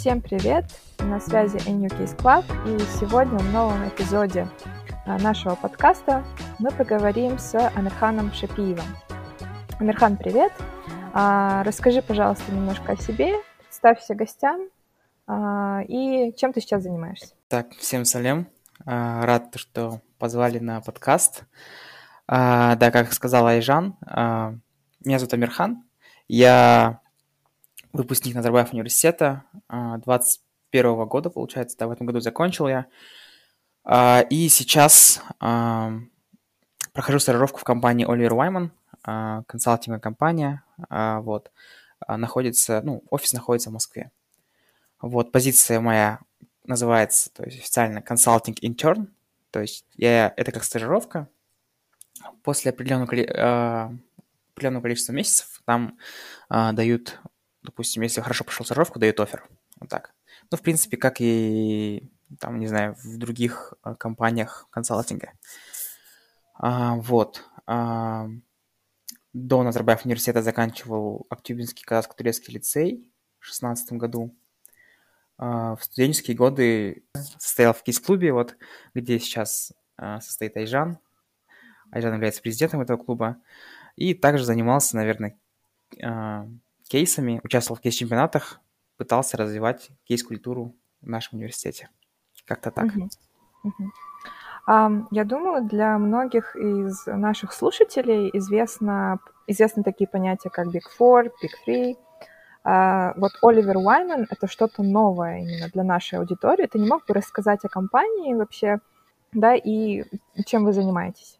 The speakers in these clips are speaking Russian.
Всем привет! На связи NU Case Club, и сегодня в новом эпизоде а, нашего подкаста мы поговорим с Амирханом Шапиевым. Амирхан, привет! А, расскажи, пожалуйста, немножко о себе, представься гостям а, и чем ты сейчас занимаешься. Так, всем салем. Рад, что позвали на подкаст. Да, как сказала Айжан, меня зовут Амирхан. Я выпускник Назарбаев университета 21 года, получается, да, в этом году закончил я. И сейчас прохожу стажировку в компании Oliver Wyman, консалтинговая компания, вот, находится, ну, офис находится в Москве. Вот, позиция моя называется, то есть официально консалтинг intern, то есть я, это как стажировка. После определенного, определенного количества месяцев там дают допустим, если хорошо прошел стажировку, дают офер. Вот так. Ну, в принципе, как и, там, не знаю, в других а, компаниях консалтинга. А, вот. А, до Назарбаев университета заканчивал Актюбинский казахско-турецкий лицей в 2016 году. А, в студенческие годы состоял в кейс-клубе, вот, где сейчас а, состоит Айжан. Айжан является президентом этого клуба. И также занимался, наверное, а, кейсами, участвовал в кейс-чемпионатах, пытался развивать кейс-культуру в нашем университете. Как-то так. Uh-huh. Uh-huh. Um, я думаю, для многих из наших слушателей известно, известны такие понятия, как Big Four, Big Three. Uh, вот Оливер Уайман — это что-то новое именно для нашей аудитории. Ты не мог бы рассказать о компании вообще, да, и чем вы занимаетесь?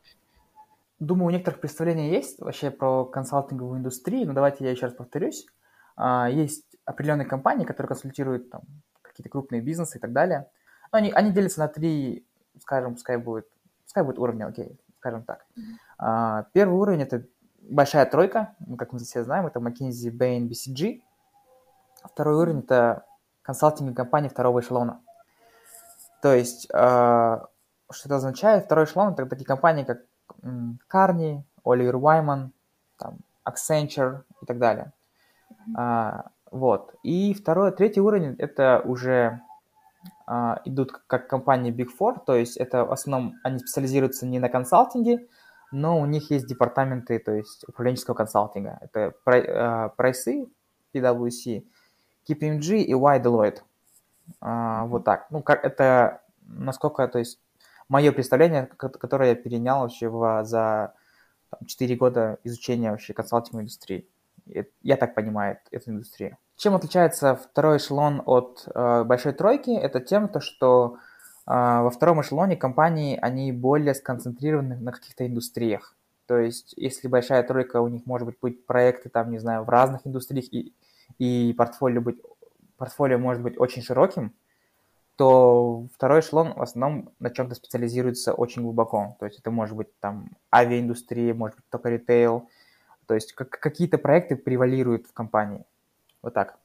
Думаю, у некоторых представления есть вообще про консалтинговую индустрию, но давайте я еще раз повторюсь. А, есть определенные компании, которые консультируют там, какие-то крупные бизнесы и так далее. Но они, они делятся на три, скажем, пускай будет, пускай будет уровня, окей, скажем так. Mm-hmm. Первый уровень – это большая тройка, ну, как мы все знаем, это McKinsey, Bain, BCG. Второй уровень – это консалтинговые компании второго эшелона. То есть, а, что это означает? Второй эшелон – это такие компании, как Карни, Оливер Уайман, там, Accenture и так далее. А, вот. И второй, третий уровень – это уже а, идут как компании Big Four, то есть это в основном они специализируются не на консалтинге, но у них есть департаменты, то есть управленческого консалтинга. Это прайсы, PwC, KPMG и Y Deloitte. А, вот так. Ну, как это, насколько, то есть мое представление, которое я перенял вообще в, за там, 4 года изучения вообще консалтинговой индустрии. Я так понимаю эту индустрию. Чем отличается второй эшелон от э, большой тройки? Это тем, то, что э, во втором эшелоне компании, они более сконцентрированы на каких-то индустриях. То есть, если большая тройка, у них может быть, быть проекты, там, не знаю, в разных индустриях, и, и портфолио, быть, портфолио может быть очень широким, то второй эшелон в основном на чем-то специализируется очень глубоко. То есть это может быть там авиаиндустрия, может быть только ритейл. То есть как, какие-то проекты превалируют в компании. Вот так.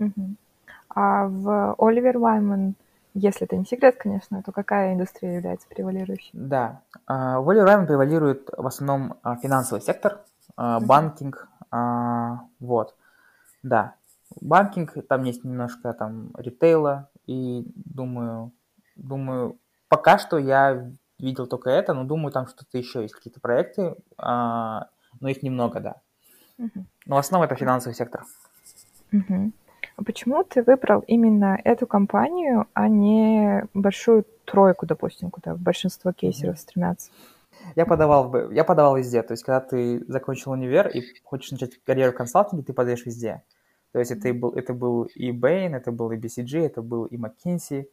Uh-huh. А в Оливер Вайман, если это не секрет, конечно, то какая индустрия является превалирующей? Да, а, в Оливер Вайман превалирует в основном а, финансовый сектор, uh-huh. банкинг, вот, да. Банкинг, там есть немножко там ритейла, и думаю, думаю, пока что я видел только это, но думаю, там что-то еще есть, какие-то проекты, а, но их немного, да. Угу. Но в основном это финансовый сектор. Угу. А почему ты выбрал именно эту компанию, а не большую тройку, допустим, куда большинство кейсеров угу. стремятся? Я подавал, я подавал везде. То есть, когда ты закончил универ и хочешь начать карьеру в консалтинге, ты подаешь везде. То есть это, был, это был и Bain, это был и BCG, это был и McKinsey,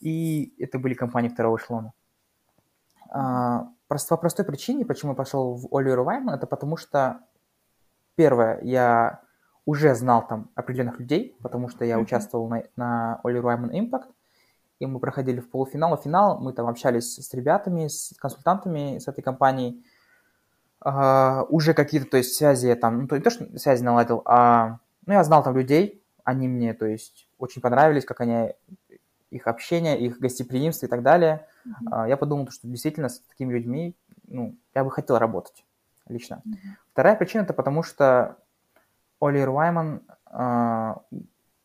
и это были компании второго эшелона. А, просто по простой причине, почему я пошел в Оливер Вайман, это потому что, первое, я уже знал там определенных людей, потому что я mm-hmm. участвовал на, на Оливер Вайман Impact, и мы проходили в полуфинал, и финал, мы там общались с ребятами, с консультантами с этой компанией, а, уже какие-то, то есть связи я там, ну, то, не то, что связи наладил, а ну, я знал там людей, они мне, то есть, очень понравились, как они, их общение, их гостеприимство и так далее. Mm-hmm. Я подумал, что действительно с такими людьми, ну, я бы хотел работать лично. Mm-hmm. Вторая причина это потому, что Оливер Уайман,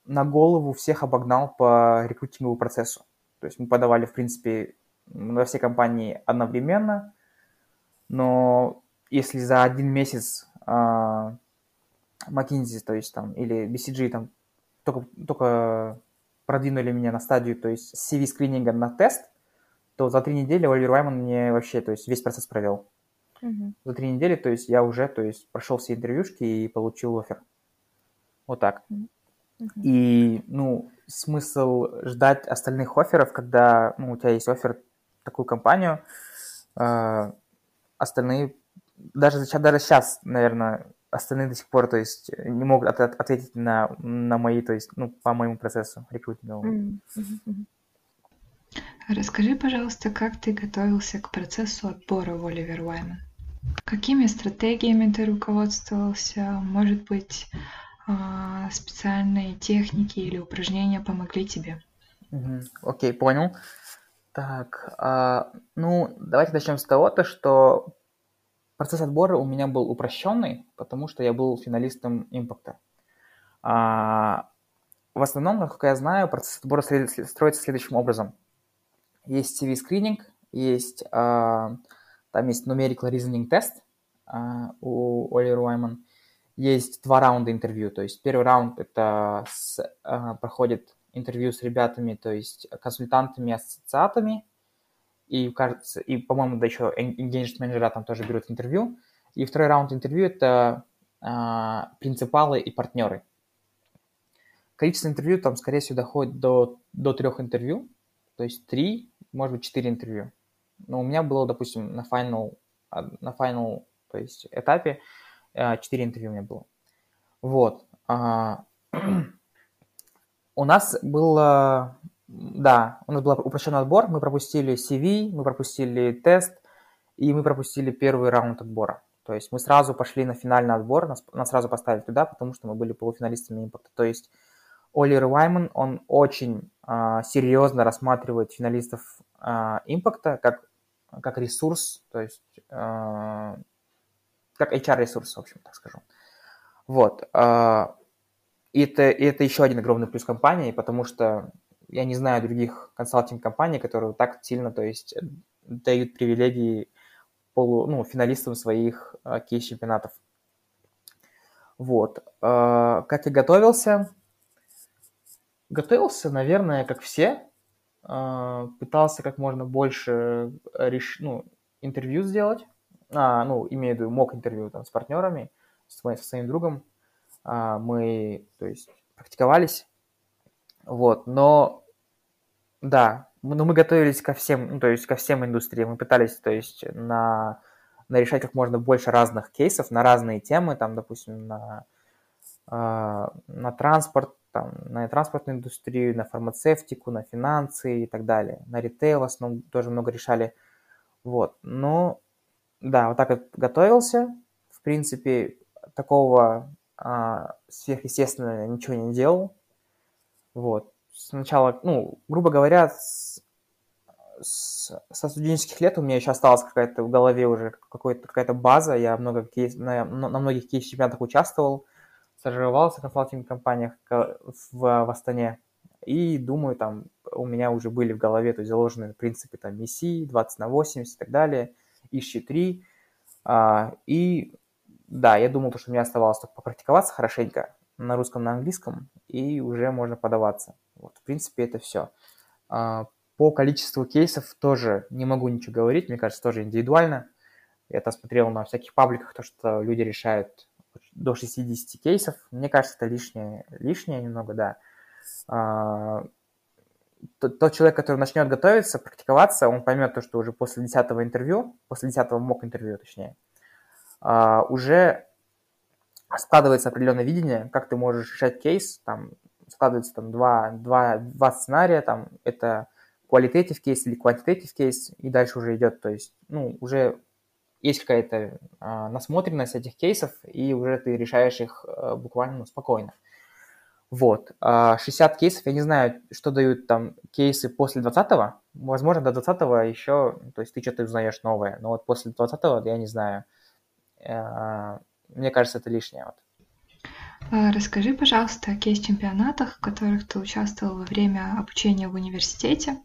на голову всех обогнал по рекрутинговому процессу. То есть мы подавали, в принципе, во все компании одновременно, но если за один месяц э, McKinsey, то есть там, или BCG там только, только продвинули меня на стадию, то есть CV-скрининга на тест, то за три недели Оливер Вайман мне вообще, то есть весь процесс провел. Mm-hmm. За три недели, то есть я уже, то есть прошел все интервьюшки и получил офер. Вот так. Mm-hmm. И, ну, смысл ждать остальных офферов, когда, ну, у тебя есть офер такую компанию, э, остальные, даже, даже сейчас, наверное, остальные до сих пор, то есть, не могут от, от, ответить на, на мои, то есть, ну, по моему процессу рекрутинговому. Mm-hmm. Расскажи, пожалуйста, как ты готовился к процессу отбора в Оливер Уайман? Какими стратегиями ты руководствовался? Может быть, а, специальные техники или упражнения помогли тебе? Окей, понял. Так, а, ну, давайте начнем с того, то, что процесс отбора у меня был упрощенный, потому что я был финалистом импакта. А, в основном, насколько я знаю, процесс отбора строится следующим образом – есть CV-скрининг, есть, uh, там есть numerical reasoning тест uh, у Оливера Уайман. Есть два раунда интервью, то есть первый раунд это с, uh, проходит интервью с ребятами, то есть консультантами, ассоциатами, и, кажется, и, по-моему, да еще engagement менеджера там тоже берут интервью. И второй раунд интервью – это э, принципалы и партнеры. Количество интервью там, скорее всего, доходит до, до трех интервью, то есть три может быть, 4 интервью. Но у меня было, допустим, на final, на final то есть этапе 4 э, интервью у меня было. Вот. А, у нас было, да, у нас был упрощенный отбор, мы пропустили CV, мы пропустили тест, и мы пропустили первый раунд отбора. То есть мы сразу пошли на финальный отбор, нас, нас сразу поставили туда, потому что мы были полуфиналистами импакта. То есть Оливер Уайман, он очень а, серьезно рассматривает финалистов а, импакта как, как ресурс, то есть а, как HR-ресурс, в общем, так скажу. Вот. А, и это, и это еще один огромный плюс компании, потому что я не знаю других консалтинг-компаний, которые так сильно, то есть дают привилегии полу, ну, финалистам своих uh, кейс-чемпионатов. Вот. Uh, как я готовился? Готовился, наверное, как все, а, пытался как можно больше э, реш... ну, интервью сделать, а, ну, имею в виду, мог интервью там с партнерами, с моим, со своим другом, а, мы, то есть, практиковались, вот, но, да, но мы готовились ко всем, ну, то есть, ко всем индустриям, мы пытались, то есть, на, на решать как можно больше разных кейсов на разные темы, там, допустим, на, а, на транспорт, там, на транспортную индустрию, на фармацевтику, на финансы и так далее. На ритейл в основном тоже много решали. Вот. Но, да, вот так вот готовился. В принципе, такого а, сверхъестественного ничего не делал. Вот. Сначала, ну, грубо говоря, с, с, со студенческих лет у меня еще осталась какая-то в голове уже какая-то база. Я много кейс, на, на многих кейс-чемпионатах участвовал стажировался в консалтинг-компаниях в, в Астане, и думаю, там у меня уже были в голове то есть, заложены принципы там MESI, 20 на 80 и так далее, ищи 3. А, и да, я думал, что мне оставалось только попрактиковаться хорошенько на русском, на английском, и уже можно подаваться. Вот, в принципе, это все. А, по количеству кейсов тоже не могу ничего говорить, мне кажется, тоже индивидуально. Я там смотрел на всяких пабликах, то, что люди решают до 60 кейсов. Мне кажется, это лишнее, лишнее немного, да. А, тот, тот человек, который начнет готовиться, практиковаться, он поймет то, что уже после 10 интервью, после 10 мок интервью, точнее, а, уже складывается определенное видение, как ты можешь решать кейс, там складывается там два, два, два сценария, там это qualitative кейс или quantitative кейс, и дальше уже идет, то есть, ну, уже есть какая-то а, насмотренность этих кейсов, и уже ты решаешь их а, буквально ну, спокойно. Вот. А 60 кейсов, я не знаю, что дают там кейсы после 20-го. Возможно, до 20-го еще, то есть ты что-то узнаешь новое. Но вот после 20-го я не знаю. А, мне кажется, это лишнее. Вот. А, расскажи, пожалуйста, о кейс-чемпионатах, в которых ты участвовал во время обучения в университете,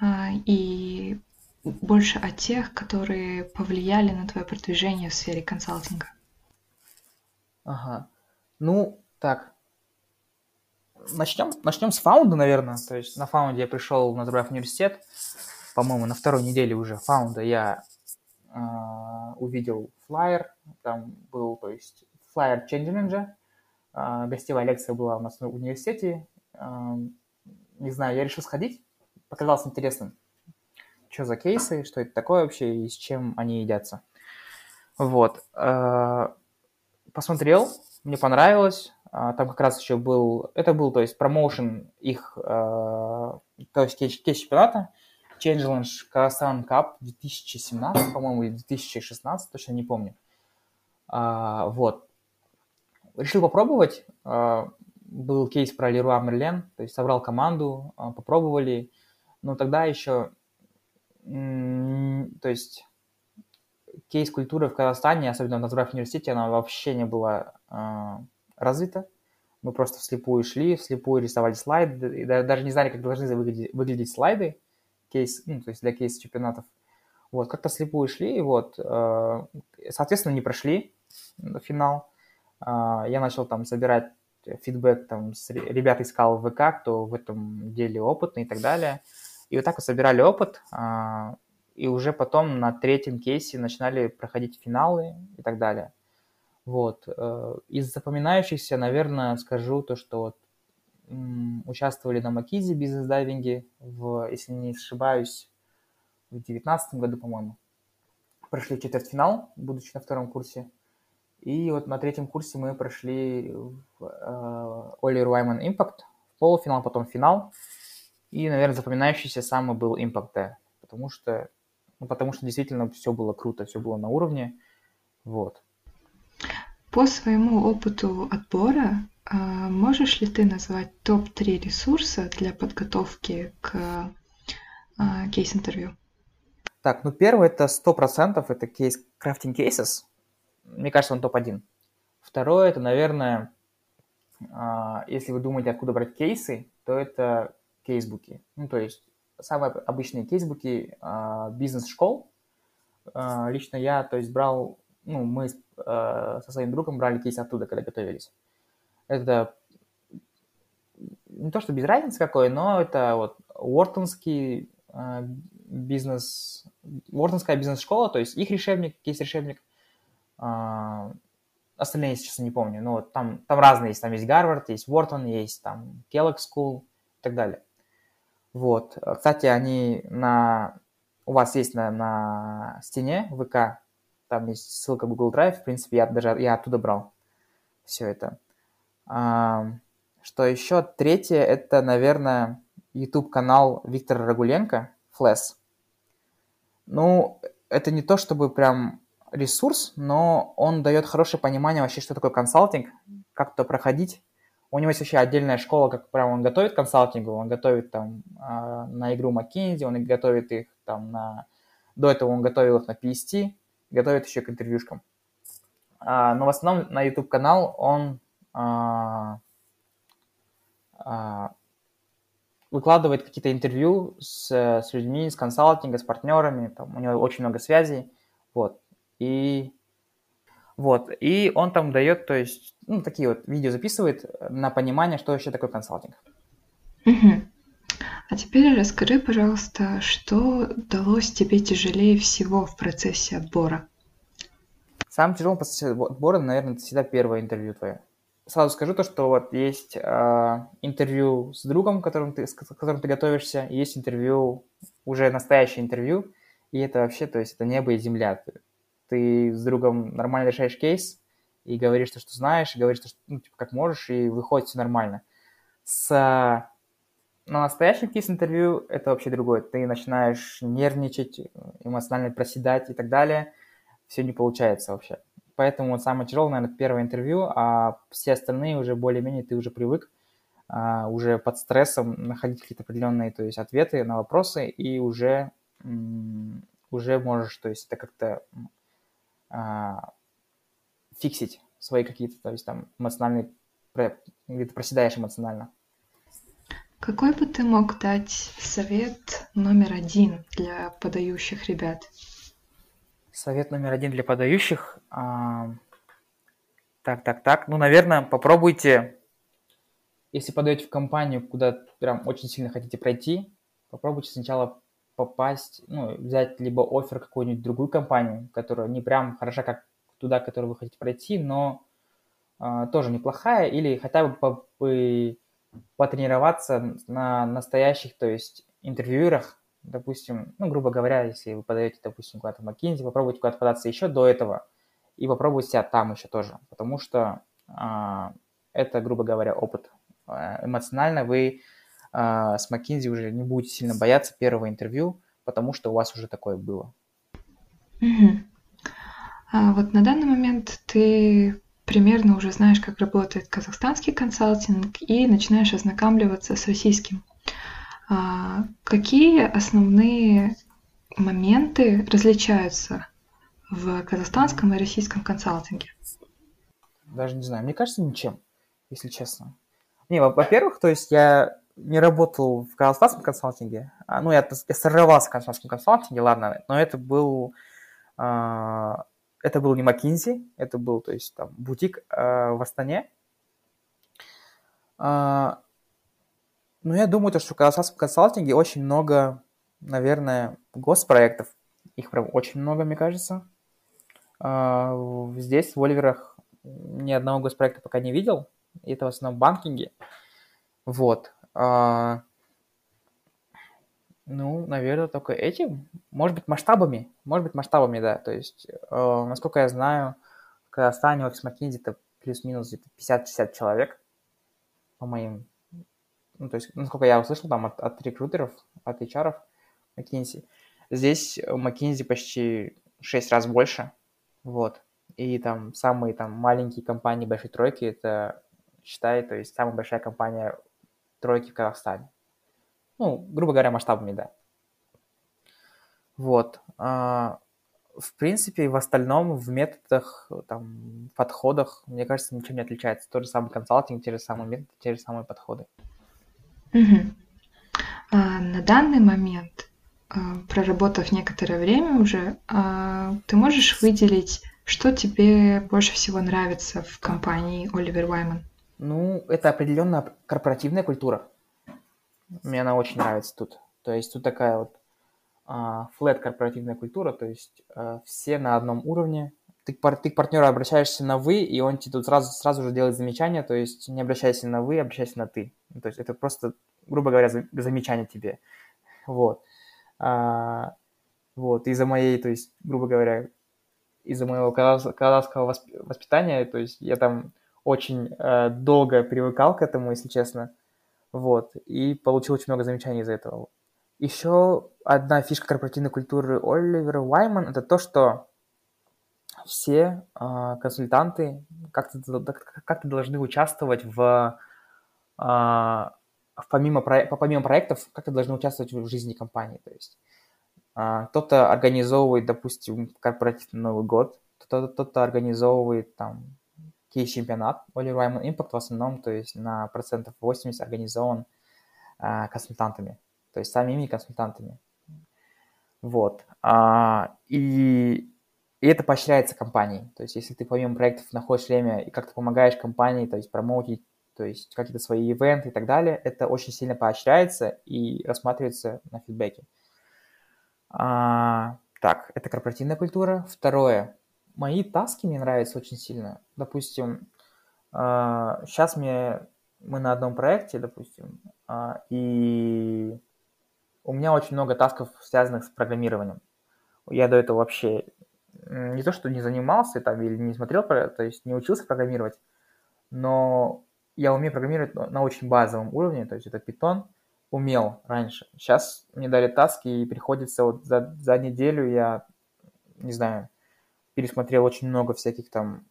а, и больше о тех, которые повлияли на твое продвижение в сфере консалтинга. Ага. Ну, так. Начнем, начнем с фаунда, наверное. То есть на фаунде я пришел на Назарбаев университет. По-моему, на второй неделе уже фаунда я увидел флайер. Там был, то есть, флайер Change Э, гостевая лекция была у нас в университете. Э, не знаю, я решил сходить. Показалось интересным. Что за кейсы, что это такое вообще и с чем они едятся. Вот. Посмотрел, мне понравилось. А, там как раз еще был, это был, то есть, промоушен их, то есть, кейс-чемпионата, Changeland Казахстан Cup 2017, по-моему, или 2016, точно не помню. А, вот. Решил попробовать. А, был кейс про Леруа Мерлен, то есть собрал команду, попробовали. Но тогда еще, то есть кейс культуры в Казахстане, особенно в Назарбаев университете, она вообще не была э, развита. Мы просто вслепую шли, вслепую рисовали слайды, и даже не знали, как должны выглядеть, выглядеть слайды, кейс, ну, то есть для кейс чемпионатов. Вот, как-то вслепую шли, и вот, э, соответственно, не прошли финал. Э, я начал там собирать фидбэк, там, с, ребят искал в ВК, кто в этом деле опытный и так далее. И вот так вот собирали опыт, и уже потом на третьем кейсе начинали проходить финалы и так далее. Вот. Э, из запоминающихся, наверное, скажу то, что вот участвовали на Макизе бизнес-дайвинге, в, если не ошибаюсь, в 2019 году, по-моему. Прошли четвертьфинал, будучи на втором курсе. И вот на третьем курсе мы прошли в Wyman Impact, в полуфинал, потом финал. И, наверное, запоминающийся самый был Impact, потому что ну, потому что действительно все было круто, все было на уровне. Вот. По своему опыту отбора, а, можешь ли ты назвать топ-3 ресурса для подготовки к а, кейс-интервью? Так, ну первый это сто процентов это кейс Crafting Cases. Мне кажется, он топ-1. Второе это, наверное, а, если вы думаете, откуда брать кейсы, то это кейсбуки. Ну, то есть самые обычные кейсбуки бизнес-школ. Лично я, то есть, брал, ну, мы э, со своим другом брали кейс оттуда, когда готовились. Это не то, что без разницы какой, но это вот Уортонский э, бизнес, Уортонская бизнес-школа, то есть их решебник, кейс-решебник. Э, остальные, если честно, не помню. Но вот там, там разные есть. Там есть Гарвард, есть Уортон, есть там Kellogg School и так далее. Вот. Кстати, они на... У вас есть на, на стене ВК, там есть ссылка Google Drive, в принципе, я даже я оттуда брал все это. А, что еще? Третье, это, наверное, YouTube-канал Виктора Рагуленко, Flash. Ну, это не то чтобы прям ресурс, но он дает хорошее понимание вообще, что такое консалтинг, как то проходить, у него есть вообще отдельная школа, как прям он готовит консалтингу, он готовит там а, на игру McKinsey, он готовит их там на... До этого он готовил их на PST, готовит еще к интервьюшкам. А, но в основном на YouTube-канал он а, выкладывает какие-то интервью с, с людьми, с консалтинга, с партнерами, там, у него очень много связей, вот. И вот, и он там дает, то есть, ну, такие вот видео записывает на понимание, что вообще такое консалтинг. Угу. А теперь расскажи, пожалуйста, что далось тебе тяжелее всего в процессе отбора? Самым тяжелым процессе отбора, наверное, это всегда первое интервью твое. Сразу скажу то, что вот есть э, интервью с другом, которым ты, с которым ты готовишься, есть интервью, уже настоящее интервью, и это вообще, то есть это небо и земля ты с другом нормально решаешь кейс и говоришь то, что знаешь, и говоришь, то, что, ну, типа, как можешь, и выходит все нормально. С на настоящем кейс-интервью это вообще другое. Ты начинаешь нервничать, эмоционально проседать и так далее. Все не получается вообще. Поэтому самое тяжелое, наверное, первое интервью, а все остальные уже более-менее ты уже привык а, уже под стрессом находить какие-то определенные то есть, ответы на вопросы и уже, уже можешь, то есть это как-то а, фиксить свои какие-то, то есть там эмоциональные где-то проседаешь эмоционально. Какой бы ты мог дать совет номер один для подающих ребят? Совет номер один для подающих. А... Так, так, так. Ну, наверное, попробуйте, если подаете в компанию, куда прям очень сильно хотите пройти, попробуйте сначала попасть, ну, взять либо офер какую-нибудь другую компанию, которая не прям хороша, как туда, которую вы хотите пройти, но э, тоже неплохая, или хотя бы потренироваться на настоящих, то есть интервьюерах, допустим, ну, грубо говоря, если вы подаете, допустим, куда-то в McKinsey, попробуйте куда-то податься еще до этого, и попробуйте себя там еще тоже, потому что э, это, грубо говоря, опыт. А, эмоционально вы э, с McKinsey уже не будете сильно бояться первого интервью, потому что у вас уже такое было. Угу. А вот на данный момент ты примерно уже знаешь, как работает казахстанский консалтинг и начинаешь ознакомливаться с российским. А какие основные моменты различаются в казахстанском и российском консалтинге? Даже не знаю. Мне кажется, ничем, если честно. Не, во-первых, то есть я не работал в казахстанском консалтинге. А, ну, я, я сорвался в казахстанском консалтинге, ладно, но это был а, это был не McKinsey, это был, то есть, там, бутик э, в Астане. Э, ну, я думаю, то, что в консалтинге очень много, наверное, госпроектов. Их прям очень много, мне кажется. Э, здесь, в Оливерах, ни одного госпроекта пока не видел. Это в основном банкинги. Вот. Э, ну, наверное, только этим. Может быть, масштабами. Может быть, масштабами, да. То есть, э, насколько я знаю, в Казахстане офис McKinsey это плюс-минус где-то 50-60 человек, по моим... Ну, то есть, насколько я услышал там от, от рекрутеров, от HR McKinsey. Здесь McKinsey почти 6 раз больше. Вот. И там самые там маленькие компании большой тройки, это, считай, то есть самая большая компания тройки в Казахстане. Ну, грубо говоря, масштабами, да. Вот. А, в принципе, в остальном, в методах, там, подходах, мне кажется, ничем не отличается. Тот же самый консалтинг, те же самые методы, те же самые подходы. Угу. А, на данный момент, а, проработав некоторое время уже, а, ты можешь выделить, что тебе больше всего нравится в компании Оливер Вайман? Ну, это определенно корпоративная культура. Мне она очень нравится тут. То есть тут такая вот флет корпоративная культура, то есть а, все на одном уровне. Ты, ты к партнеру обращаешься на «вы», и он тебе тут сразу, сразу же делает замечание, то есть не обращайся на «вы», обращайся на «ты». То есть это просто, грубо говоря, замечание тебе. Вот. А, вот, из-за моей, то есть, грубо говоря, из-за моего казахского воспитания, то есть я там очень э, долго привыкал к этому, если честно. Вот. И получил очень много замечаний из-за этого. Еще одна фишка корпоративной культуры Оливера Уайман – это то, что все э, консультанты как-то как должны участвовать в, э, в помимо, помимо проектов, как-то должны участвовать в жизни компании. То есть э, кто-то организовывает, допустим, корпоративный Новый год, кто-то, кто-то организовывает там кейс-чемпионат Oliver Wyman Impact в основном, то есть на процентов 80 организован а, консультантами, то есть самими консультантами. Вот. А, и, и это поощряется компанией. То есть если ты помимо проектов находишь время и как-то помогаешь компании, то есть промоутить, то есть какие-то свои ивенты и так далее, это очень сильно поощряется и рассматривается на фидбэке. А, так, это корпоративная культура. Второе, мои таски мне нравятся очень сильно. Допустим, сейчас а, мне, мы на одном проекте, допустим, а, и у меня очень много тасков, связанных с программированием. Я до этого вообще не то, что не занимался там или не смотрел, то есть не учился программировать, но я умею программировать на очень базовом уровне, то есть это Python, умел раньше. Сейчас мне дали таски, и приходится вот за, за неделю я, не знаю, пересмотрел очень много всяких там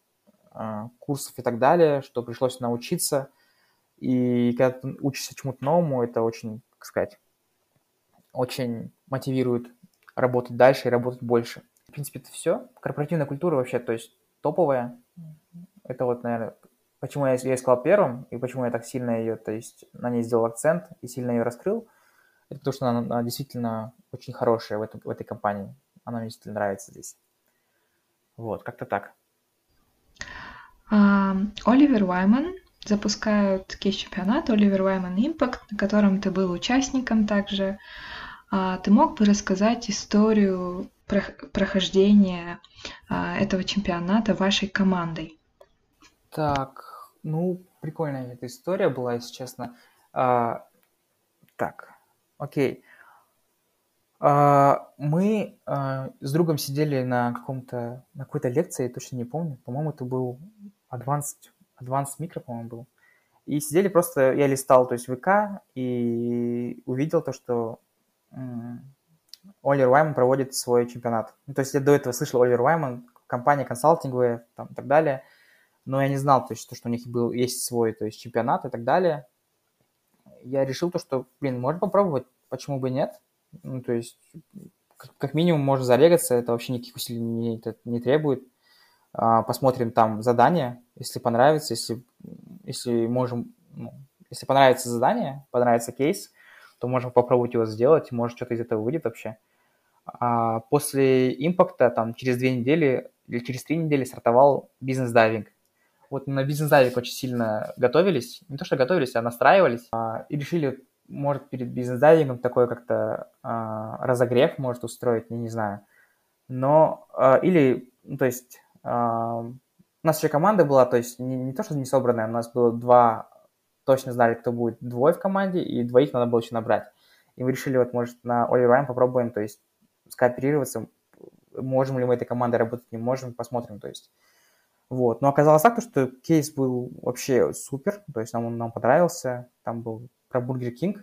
а, курсов и так далее, что пришлось научиться. И когда ты учишься чему-то новому, это очень, как сказать, очень мотивирует работать дальше и работать больше. В принципе, это все. Корпоративная культура вообще, то есть топовая. Это вот, наверное, почему я ее сказал первым, и почему я так сильно ее, то есть на ней сделал акцент и сильно ее раскрыл, это то, что она, она действительно очень хорошая в, этом, в этой компании. Она мне действительно нравится здесь. Вот, как-то так. Оливер Уайман запускают кейс-чемпионат Оливер Уайман Impact, на котором ты был участником также. А, ты мог бы рассказать историю прохождения а, этого чемпионата вашей командой? Так, ну, прикольная эта история была, если честно. А, так, окей. А, мы а, с другом сидели на каком-то, на какой-то лекции, точно не помню. По-моему, это был Advanced, Advanced Micro, по-моему, был. И сидели просто, я листал, то есть ВК, и увидел то, что Оливер Уайман проводит свой чемпионат. Ну, то есть я до этого слышал Оливер Уайман, компания консалтинговая там, и так далее, но я не знал, то есть, то, что у них был, есть свой то есть, чемпионат и так далее. Я решил то, что, блин, можно попробовать, почему бы нет. Ну, то есть, как, как минимум, можно зарегаться, это вообще никаких усилий не, это не требует. А, посмотрим там задание, если понравится, если, если можем, ну, если понравится задание, понравится кейс, то можем попробовать его сделать, может что-то из этого выйдет вообще. А после импакта, там, через две недели или через три недели стартовал бизнес-дайвинг. Вот на бизнес-дайвинг очень сильно готовились, не то что готовились, а настраивались, а, и решили, может, перед бизнес-дайвингом такой как-то а, разогрев может устроить, я не знаю. Но, а, или, ну, то есть, а, у нас еще команда была, то есть не, не то, что не собранная, у нас было два точно знали, кто будет двое в команде, и двоих надо было еще набрать. И мы решили, вот, может, на early round попробуем, то есть, скооперироваться, можем ли мы этой командой работать, не можем, посмотрим, то есть. Вот. Но оказалось так, что кейс был вообще супер, то есть нам он нам понравился. Там был про Бургер Кинг.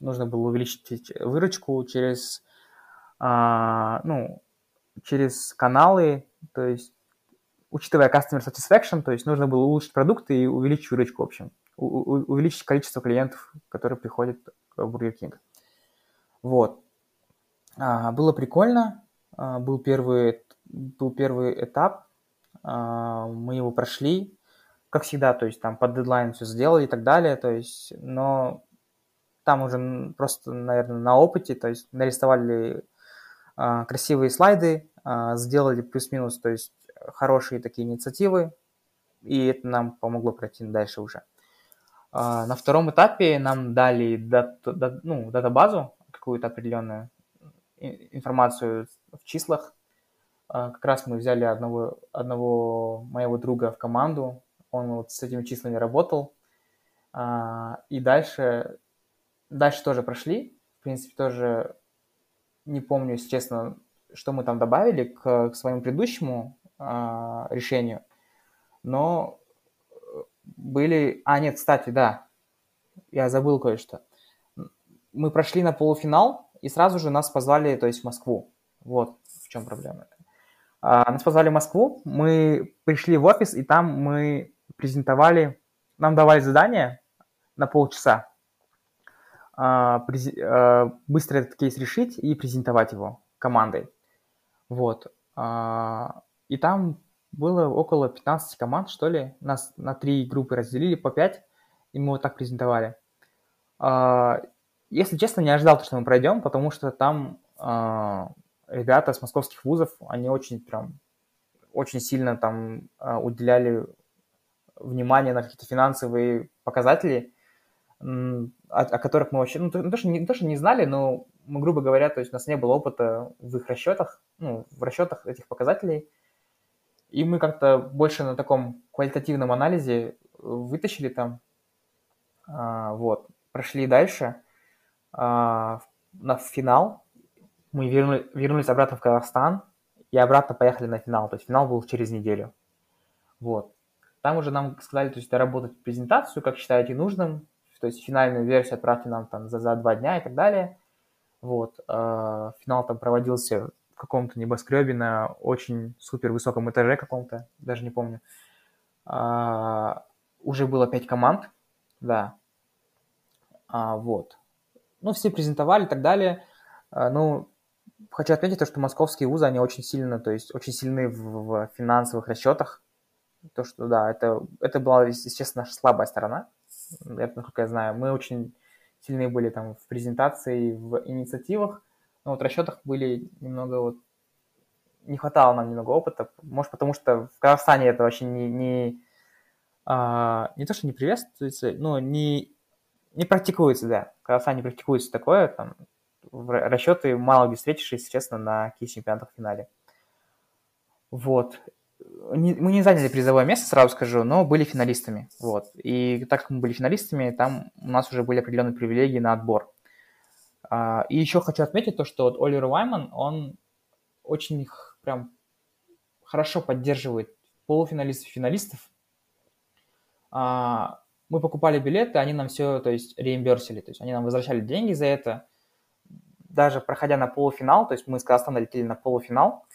Нужно было увеличить выручку через, а, ну, через каналы, то есть учитывая customer satisfaction, то есть нужно было улучшить продукты и увеличить выручку, в общем увеличить количество клиентов, которые приходят в Burger King. Вот. А, было прикольно. А, был, первый, был первый этап. А, мы его прошли. Как всегда, то есть там под дедлайн все сделали и так далее. То есть, но там уже просто, наверное, на опыте, то есть нарисовали а, красивые слайды, а, сделали плюс-минус, то есть хорошие такие инициативы, и это нам помогло пройти дальше уже. А, на втором этапе нам дали дат, дат, ну, датабазу, какую-то определенную информацию в числах. А, как раз мы взяли одного, одного моего друга в команду, он вот с этими числами работал. А, и дальше, дальше тоже прошли. В принципе, тоже не помню, если честно, что мы там добавили к, к своему предыдущему решению. Но были... А, нет, кстати, да, я забыл кое-что. Мы прошли на полуфинал, и сразу же нас позвали, то есть в Москву. Вот в чем проблема. А, нас позвали в Москву, мы пришли в офис, и там мы презентовали, нам давали задание на полчаса а, а, быстро этот кейс решить и презентовать его командой. Вот. А, и там было около 15 команд, что ли. Нас на три группы разделили по 5, и мы вот так презентовали. Если честно, не ожидал, что мы пройдем, потому что там ребята с московских вузов, они очень прям, очень сильно там уделяли внимание на какие-то финансовые показатели, о, которых мы вообще, ну, то, то, что не, то, что не знали, но мы, грубо говоря, то есть у нас не было опыта в их расчетах, ну, в расчетах этих показателей – и мы как-то больше на таком квалитативном анализе вытащили там, а, вот, прошли дальше а, на финал. Мы вернули, вернулись обратно в Казахстан и обратно поехали на финал. То есть финал был через неделю. Вот. Там уже нам сказали, то есть доработать презентацию, как считаете нужным, то есть финальную версию отправьте нам там за, за два дня и так далее. Вот. А, финал там проводился каком-то небоскребе на очень супер высоком этаже каком-то, даже не помню. А, уже было пять команд, да. А, вот. Ну, все презентовали и так далее. А, ну, хочу отметить то, что московские вузы, они очень сильно, то есть очень сильны в, в финансовых расчетах. То, что, да, это, это была, естественно, наша слабая сторона. Это, насколько я знаю. Мы очень сильные были там в презентации, в инициативах, но вот в расчетах были немного вот не хватало нам немного опыта. Может, потому что в Казахстане это вообще не, не, а, не то, что не приветствуется, но не, не практикуется, да. В Казахстане не практикуется такое, там, в расчеты мало где встретишь, если честно, на кейс-чемпионатах в финале. Вот. Не, мы не заняли призовое место, сразу скажу, но были финалистами. Вот. И так как мы были финалистами, там у нас уже были определенные привилегии на отбор. А, и еще хочу отметить то, что вот Оливер Уайман, он очень прям хорошо поддерживает полуфиналистов и финалистов. А, мы покупали билеты, они нам все, то есть, реимберсили, то есть они нам возвращали деньги за это. Даже проходя на полуфинал, то есть мы с Казахстана летели на полуфинал,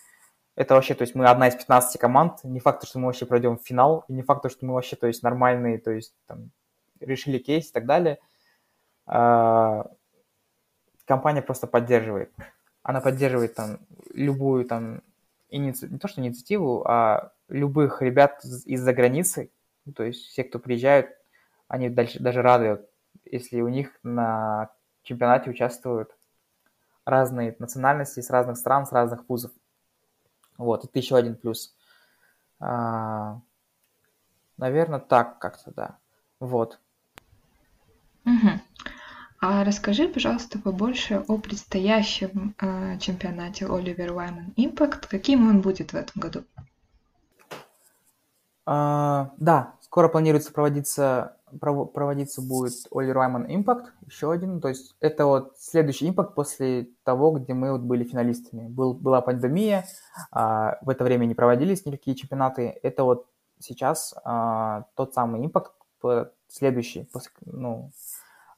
это вообще, то есть мы одна из 15 команд, не факт, что мы вообще пройдем в финал, и не факт, что мы вообще, то есть, нормальные, то есть, там, решили кейс и так далее. А, компания просто поддерживает. Она поддерживает там любую там иници... не то что инициативу, а любых ребят из-за границы, ну, то есть все, кто приезжают, они дальше, даже рады, если у них на чемпионате участвуют разные национальности с разных стран, с разных вузов. Вот, это еще один плюс. А, наверное, так как-то, да. Вот. Угу. А расскажи, пожалуйста, побольше о предстоящем э, чемпионате Оливер Уайман Импакт. Каким он будет в этом году? А, да, скоро планируется проводиться, проводиться будет Оливер Уайман Импакт, еще один. То есть это вот следующий импакт после того, где мы вот были финалистами. Был, была пандемия, а, в это время не проводились никакие чемпионаты. Это вот сейчас а, тот самый импакт, следующий, после, ну,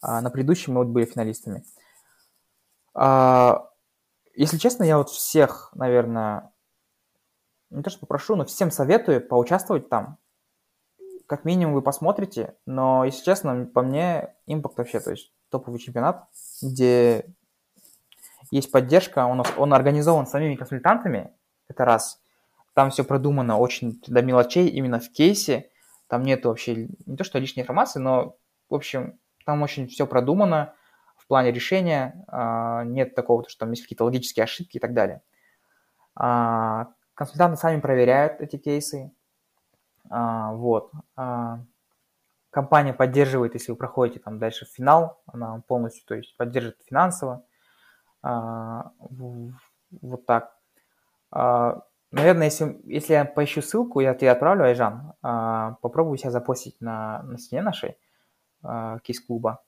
а, на предыдущем мы вот были финалистами. А, если честно, я вот всех, наверное, не то что попрошу, но всем советую поучаствовать там. Как минимум вы посмотрите, но, если честно, по мне, импакт вообще, то есть топовый чемпионат, где есть поддержка, он, он организован самими консультантами, это раз. Там все продумано очень до мелочей, именно в кейсе. Там нет вообще не то что лишней информации, но, в общем, там очень все продумано в плане решения, а, нет такого, что там есть какие-то логические ошибки и так далее. А, консультанты сами проверяют эти кейсы. А, вот. Компания поддерживает, если вы проходите там дальше в финал, она полностью, то есть поддержит финансово. Вот так. Наверное, если, если я поищу ссылку, я тебе отправлю, Айжан, попробую себя запостить на, на стене нашей кейс-клуба.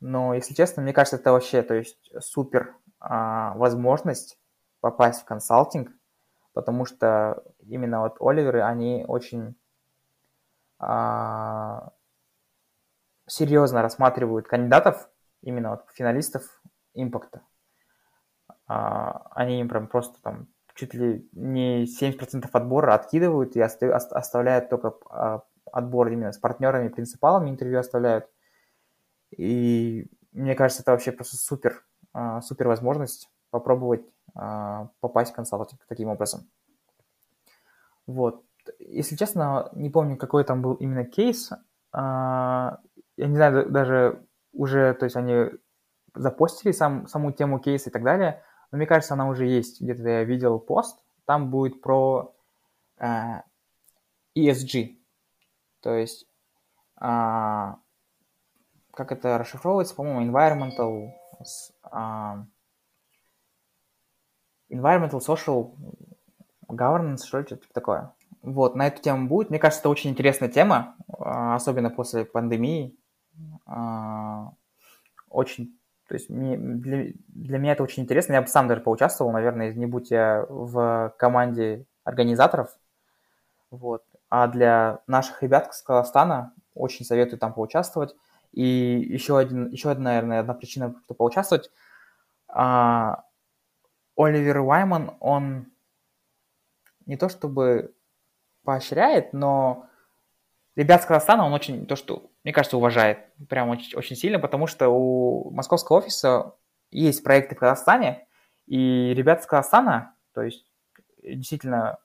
Но, если честно, мне кажется, это вообще, то есть, супер возможность попасть в консалтинг, потому что именно вот Оливеры, они очень э, серьезно рассматривают кандидатов, именно вот финалистов импакта. Э, они им прям просто там чуть ли не 70% отбора откидывают и оставляют только отбор именно с партнерами, принципалами интервью оставляют. И мне кажется, это вообще просто супер, а, супер возможность попробовать а, попасть в консалтинг таким образом. Вот. Если честно, не помню, какой там был именно кейс. А, я не знаю, даже уже, то есть они запостили сам, саму тему кейса и так далее, но мне кажется, она уже есть. Где-то я видел пост, там будет про ESG, то есть, а, как это расшифровывается, по-моему, environmental, а, environmental, social governance, что ли, что-то типа такое. Вот, на эту тему будет. Мне кажется, это очень интересная тема, а, особенно после пандемии. А, очень, то есть мне, для, для меня это очень интересно. Я бы сам даже поучаствовал, наверное, не будь я в команде организаторов. Вот. А для наших ребят с Казахстана очень советую там поучаствовать. И еще, один, еще одна, наверное, одна причина, чтобы поучаствовать. А, Оливер Уайман, он не то чтобы поощряет, но ребят с Казахстана он очень, то что, мне кажется, уважает прям очень, очень сильно, потому что у московского офиса есть проекты в Казахстане, и ребят с Казахстана, то есть действительно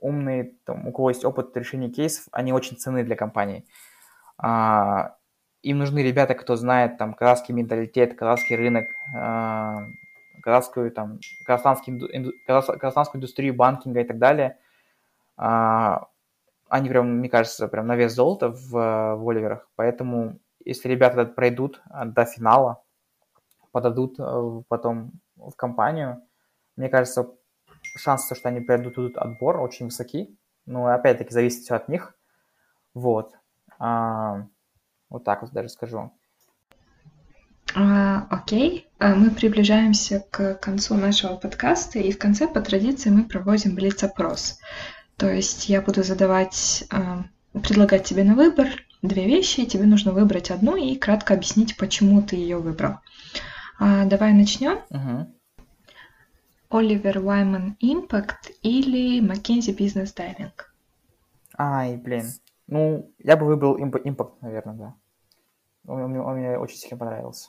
умные, там, у кого есть опыт решения кейсов, они очень ценны для компании. А, им нужны ребята, кто знает там казахский менталитет, казахский рынок, а, казахскую там казахстанский, казахстанскую индустрию банкинга и так далее. А, они прям, мне кажется, прям на вес золота в, в Оливерах. Поэтому если ребята пройдут до финала, подадут э, потом в компанию, мне кажется, шансы, что они пройдут тут отбор, очень высоки. Но опять-таки зависит все от них. Вот. А, вот так вот даже скажу. А, окей, а мы приближаемся к концу нашего подкаста, и в конце по традиции мы проводим блиц-опрос. То есть я буду задавать, а, предлагать тебе на выбор две вещи, и тебе нужно выбрать одну и кратко объяснить, почему ты ее выбрал. Давай начнем. Оливер Уайман Impact или McKinsey Business Diving? Ай, блин. Ну, я бы выбрал Impact, наверное, да. Он, он, он мне очень сильно понравился.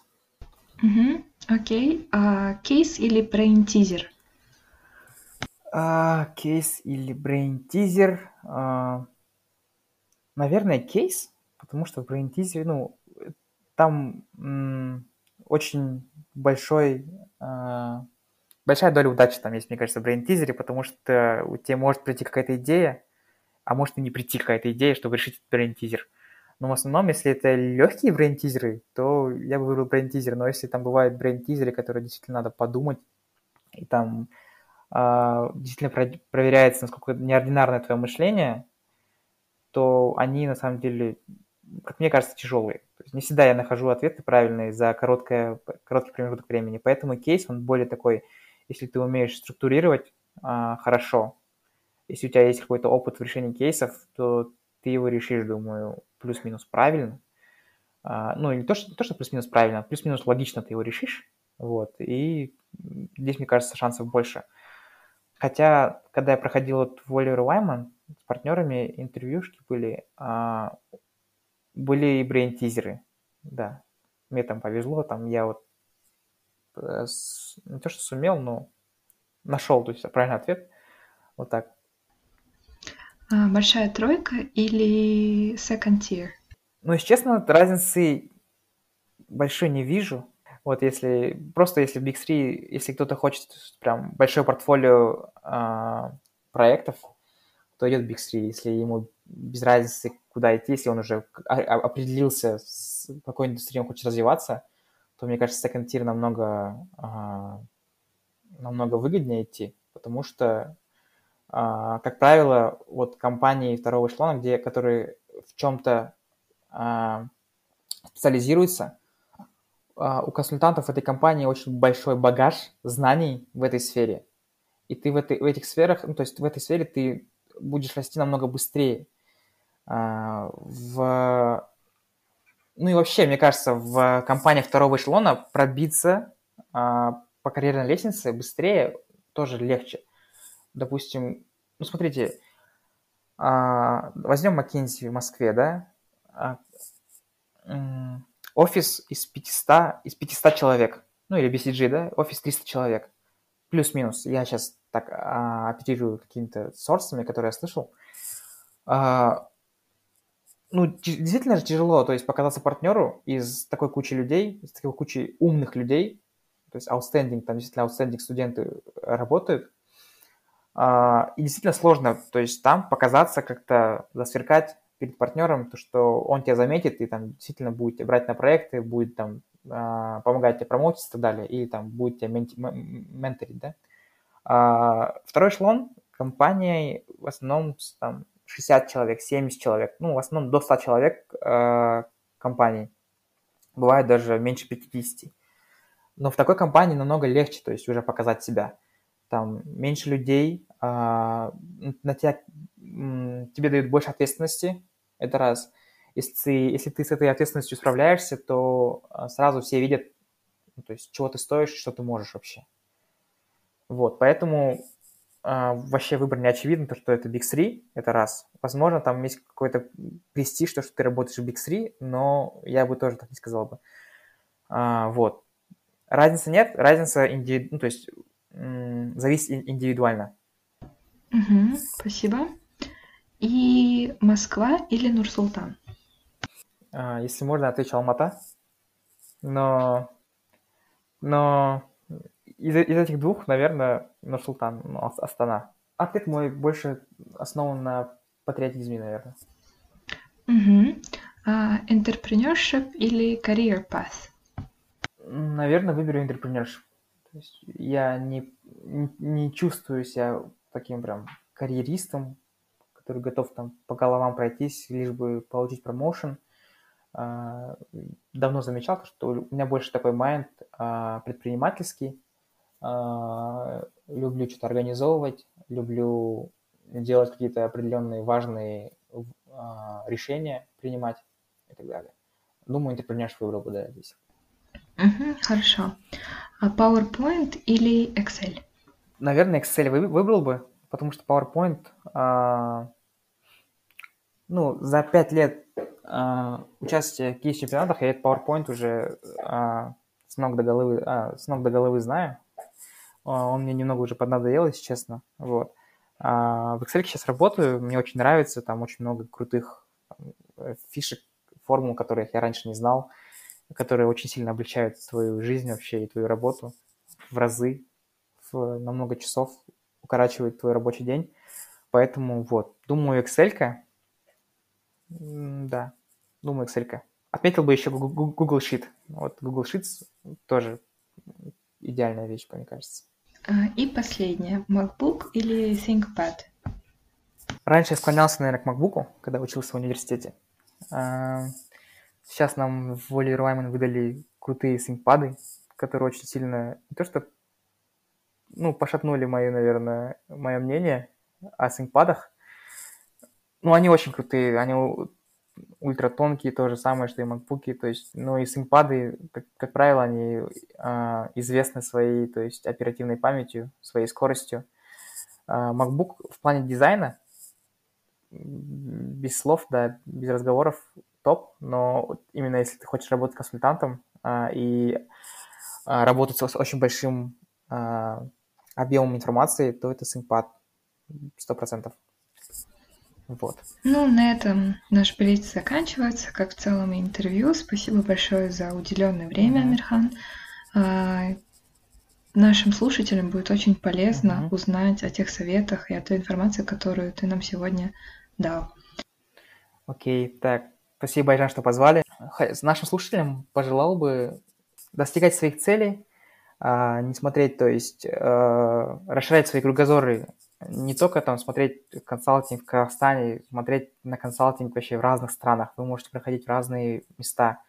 Угу, окей. А, кейс или teaser? А, кейс или teaser? А, наверное, кейс, потому что в teaser, ну, там очень большой, а, большая доля удачи там есть, мне кажется, в teaser, потому что у тебя может прийти какая-то идея, а может и не прийти какая-то идея, чтобы решить этот brain teaser. Но в основном, если это легкие брейн-тизеры, то я бы выбрал брейн-тизер. Но если там бывают брейн-тизеры, которые действительно надо подумать, и там э, действительно про- проверяется, насколько неординарное твое мышление, то они на самом деле, как мне кажется, тяжелые. То есть не всегда я нахожу ответы правильные за короткое, короткий промежуток времени. Поэтому кейс, он более такой, если ты умеешь структурировать э, хорошо, если у тебя есть какой-то опыт в решении кейсов, то ты его решишь, думаю, плюс-минус правильно. А, ну, не то, что, не то, что плюс-минус правильно, а плюс-минус логично ты его решишь. Вот, и здесь, мне кажется, шансов больше. Хотя, когда я проходил вот в Оливер Уайман с партнерами, интервьюшки были, а, были и брейн-тизеры, да. Мне там повезло, там я вот э, не то, что сумел, но нашел, то есть правильный ответ. Вот так. А, большая тройка или second tier? Ну, если честно, разницы большой не вижу. Вот если просто если в Big 3, если кто-то хочет прям большое портфолио э, проектов, то идет Big 3. Если ему без разницы, куда идти, если он уже определился, с какой индустрией он хочет развиваться, то, мне кажется, second tier намного, э, намного выгоднее идти, потому что как правило, вот компании второго эшелона, где, которые в чем-то а, специализируются, а, у консультантов этой компании очень большой багаж знаний в этой сфере. И ты в, этой, в этих сферах, ну, то есть в этой сфере ты будешь расти намного быстрее. В... Ну и вообще, мне кажется, в компаниях второго эшелона пробиться по карьерной лестнице быстрее тоже легче допустим, ну, смотрите, а, возьмем McKinsey в Москве, да, а, офис из 500, из 500 человек, ну, или BCG, да, офис 300 человек, плюс-минус, я сейчас так а, оперирую какими-то сорсами, которые я слышал, ну, действительно же тяжело, то есть показаться партнеру из такой кучи людей, из такой кучи умных людей, то есть outstanding, там действительно outstanding студенты работают, и действительно сложно, то есть там показаться, как-то засверкать перед партнером, то, что он тебя заметит и там действительно будет тебя брать на проекты, будет там а, помогать тебе промоутить и так далее, и там будет тебя менторить, да. А, второй эшелон компания в основном там 60 человек, 70 человек, ну, в основном до 100 человек компаний. Бывает даже меньше 50. Но в такой компании намного легче, то есть уже показать себя там меньше людей, а, на тебя, тебе дают больше ответственности, это раз. Если если ты с этой ответственностью справляешься, то а, сразу все видят, ну, то есть чего ты стоишь, что ты можешь вообще. Вот, поэтому а, вообще выбор не очевиден, то, что это Big 3, это раз. Возможно, там есть какой-то престиж, то, что ты работаешь в Big 3, но я бы тоже так не сказал бы. А, вот. Разницы нет, разница, индиви... ну, то есть зависит индивидуально. Угу, спасибо. И Москва или Нур-Султан? А, если можно, отвечу Алмата. Но, но из, из этих двух, наверное, Нур-Султан, ну, Астана. Ответ мой больше основан на патриотизме, наверное. Угу. А, entrepreneurship или career path? Наверное, выберу entrepreneurship. То есть я не, не чувствую себя таким прям карьеристом, который готов там по головам пройтись, лишь бы получить промоушен. А, давно замечал, что у меня больше такой майнд а, предпринимательский. А, люблю что-то организовывать, люблю делать какие-то определенные важные решения, принимать и так далее. Думаю, entrepreneurship выбрал бы, да, здесь. Угу, хорошо. А PowerPoint или Excel? Наверное, Excel выбрал бы, потому что PowerPoint, а, ну, за пять лет а, участия в кейс-чемпионатах я этот PowerPoint уже а, с, ног до головы, а, с ног до головы знаю. А, он мне немного уже поднадоел, если честно. Вот. А, в Excel сейчас работаю, мне очень нравится, там очень много крутых там, фишек, формул, которых я раньше не знал которые очень сильно облегчают твою жизнь вообще и твою работу в разы, в, на много часов, укорачивают твой рабочий день. Поэтому вот, думаю, Excel. -ка. Да, думаю, Excel. -ка. Отметил бы еще Google Sheet. Вот Google Sheets тоже идеальная вещь, мне кажется. А, и последнее. MacBook или ThinkPad? Раньше я склонялся, наверное, к MacBook, когда учился в университете. А, Сейчас нам в Воле Раймен выдали крутые симпады, которые очень сильно, не то что, ну, пошатнули мое, наверное, мое мнение о симпадах. Ну, они очень крутые, они ультра тонкие, то же самое, что и макбуки, то есть, ну, и симпады, как, как правило, они э, известны своей, то есть, оперативной памятью, своей скоростью. Э, MacBook в плане дизайна, без слов, да, без разговоров, топ, но именно если ты хочешь работать консультантом а, и а, работать с очень большим а, объемом информации, то это симпат сто процентов. Вот. Ну, на этом наш билет заканчивается, как в целом интервью. Спасибо большое за уделенное время, mm-hmm. Амирхан. Нашим слушателям будет очень полезно mm-hmm. узнать о тех советах и о той информации, которую ты нам сегодня дал. Окей, okay, так, Спасибо, Байжан, что позвали. Нашим слушателям пожелал бы достигать своих целей, а, не смотреть, то есть э, расширять свои кругозоры, не только там смотреть консалтинг в Казахстане, смотреть на консалтинг вообще в разных странах. Вы можете проходить в разные места.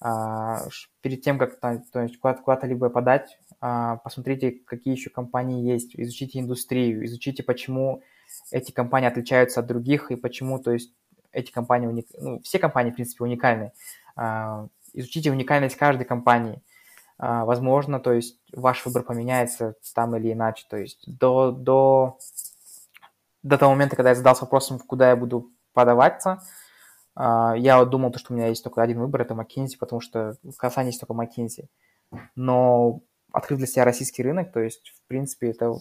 А, перед тем, как то есть куда-то, куда либо подать, а, посмотрите, какие еще компании есть, изучите индустрию, изучите, почему эти компании отличаются от других и почему, то есть эти компании, уник... ну, все компании, в принципе, уникальны. А, изучите уникальность каждой компании. А, возможно, то есть ваш выбор поменяется там или иначе. То есть до, до, до того момента, когда я задался вопросом, куда я буду подаваться, а, я думал, что у меня есть только один выбор, это McKinsey, потому что в Казани есть только McKinsey. Но открыв для себя российский рынок, то есть, в принципе, это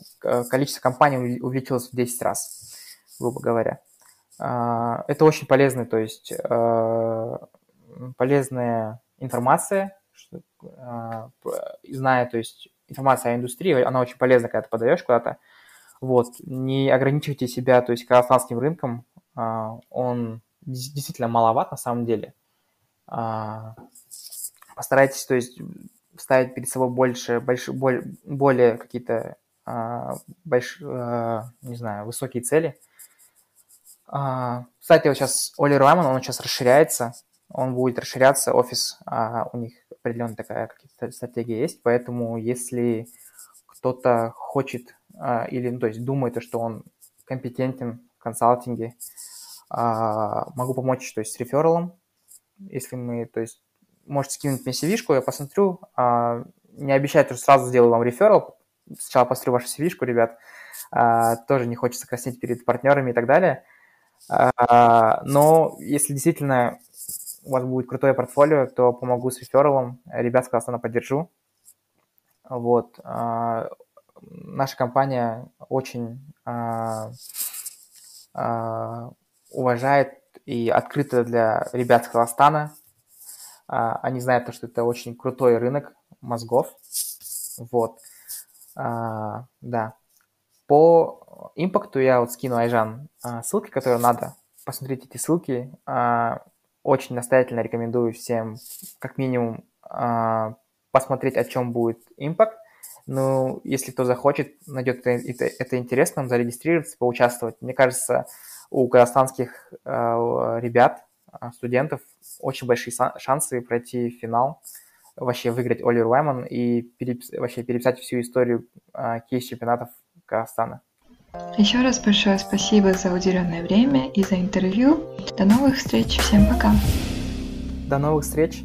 количество компаний увеличилось в 10 раз, грубо говоря. А, это очень полезно, то есть а, полезная информация, что, а, зная, то есть информация о индустрии, она очень полезна, когда ты подаешь куда-то. Вот, не ограничивайте себя, то есть казахстанским рынком, он действительно маловат на самом деле. Постарайтесь, то есть ставить перед собой больше, больше более, более какие-то больш, не знаю, высокие цели – а, кстати, вот сейчас Оли Райман, он сейчас расширяется, он будет расширяться, офис, а, у них определенная такая стратегия есть, поэтому если кто-то хочет а, или, ну, то есть думает, что он компетентен в консалтинге, а, могу помочь, то есть с рефералом, если мы, то есть можете скинуть мне cv я посмотрю, а, не обещаю, что сразу сделаю вам реферал, сначала посмотрю вашу cv ребят, а, тоже не хочется краснеть перед партнерами и так далее, но если действительно у вас будет крутое портфолио, то помогу с рефералом, ребят с Казахстана поддержу. Вот. А, наша компания очень а, а, уважает и открыта для ребят с Казахстана. А, они знают, что это очень крутой рынок мозгов. Вот. А, да. По импакту я вот скину, Айжан, а, ссылки, которые надо. Посмотрите эти ссылки. А, очень настоятельно рекомендую всем, как минимум, а, посмотреть, о чем будет импакт. Ну, если кто захочет, найдет это, это, это интересным, зарегистрироваться, поучаствовать. Мне кажется, у казахстанских э, ребят, студентов, очень большие шансы пройти финал, вообще выиграть Оливер Уайман и перепис... вообще переписать всю историю э, кейс-чемпионатов Казахстана. Еще раз большое спасибо за уделенное время и за интервью. До новых встреч. Всем пока. До новых встреч.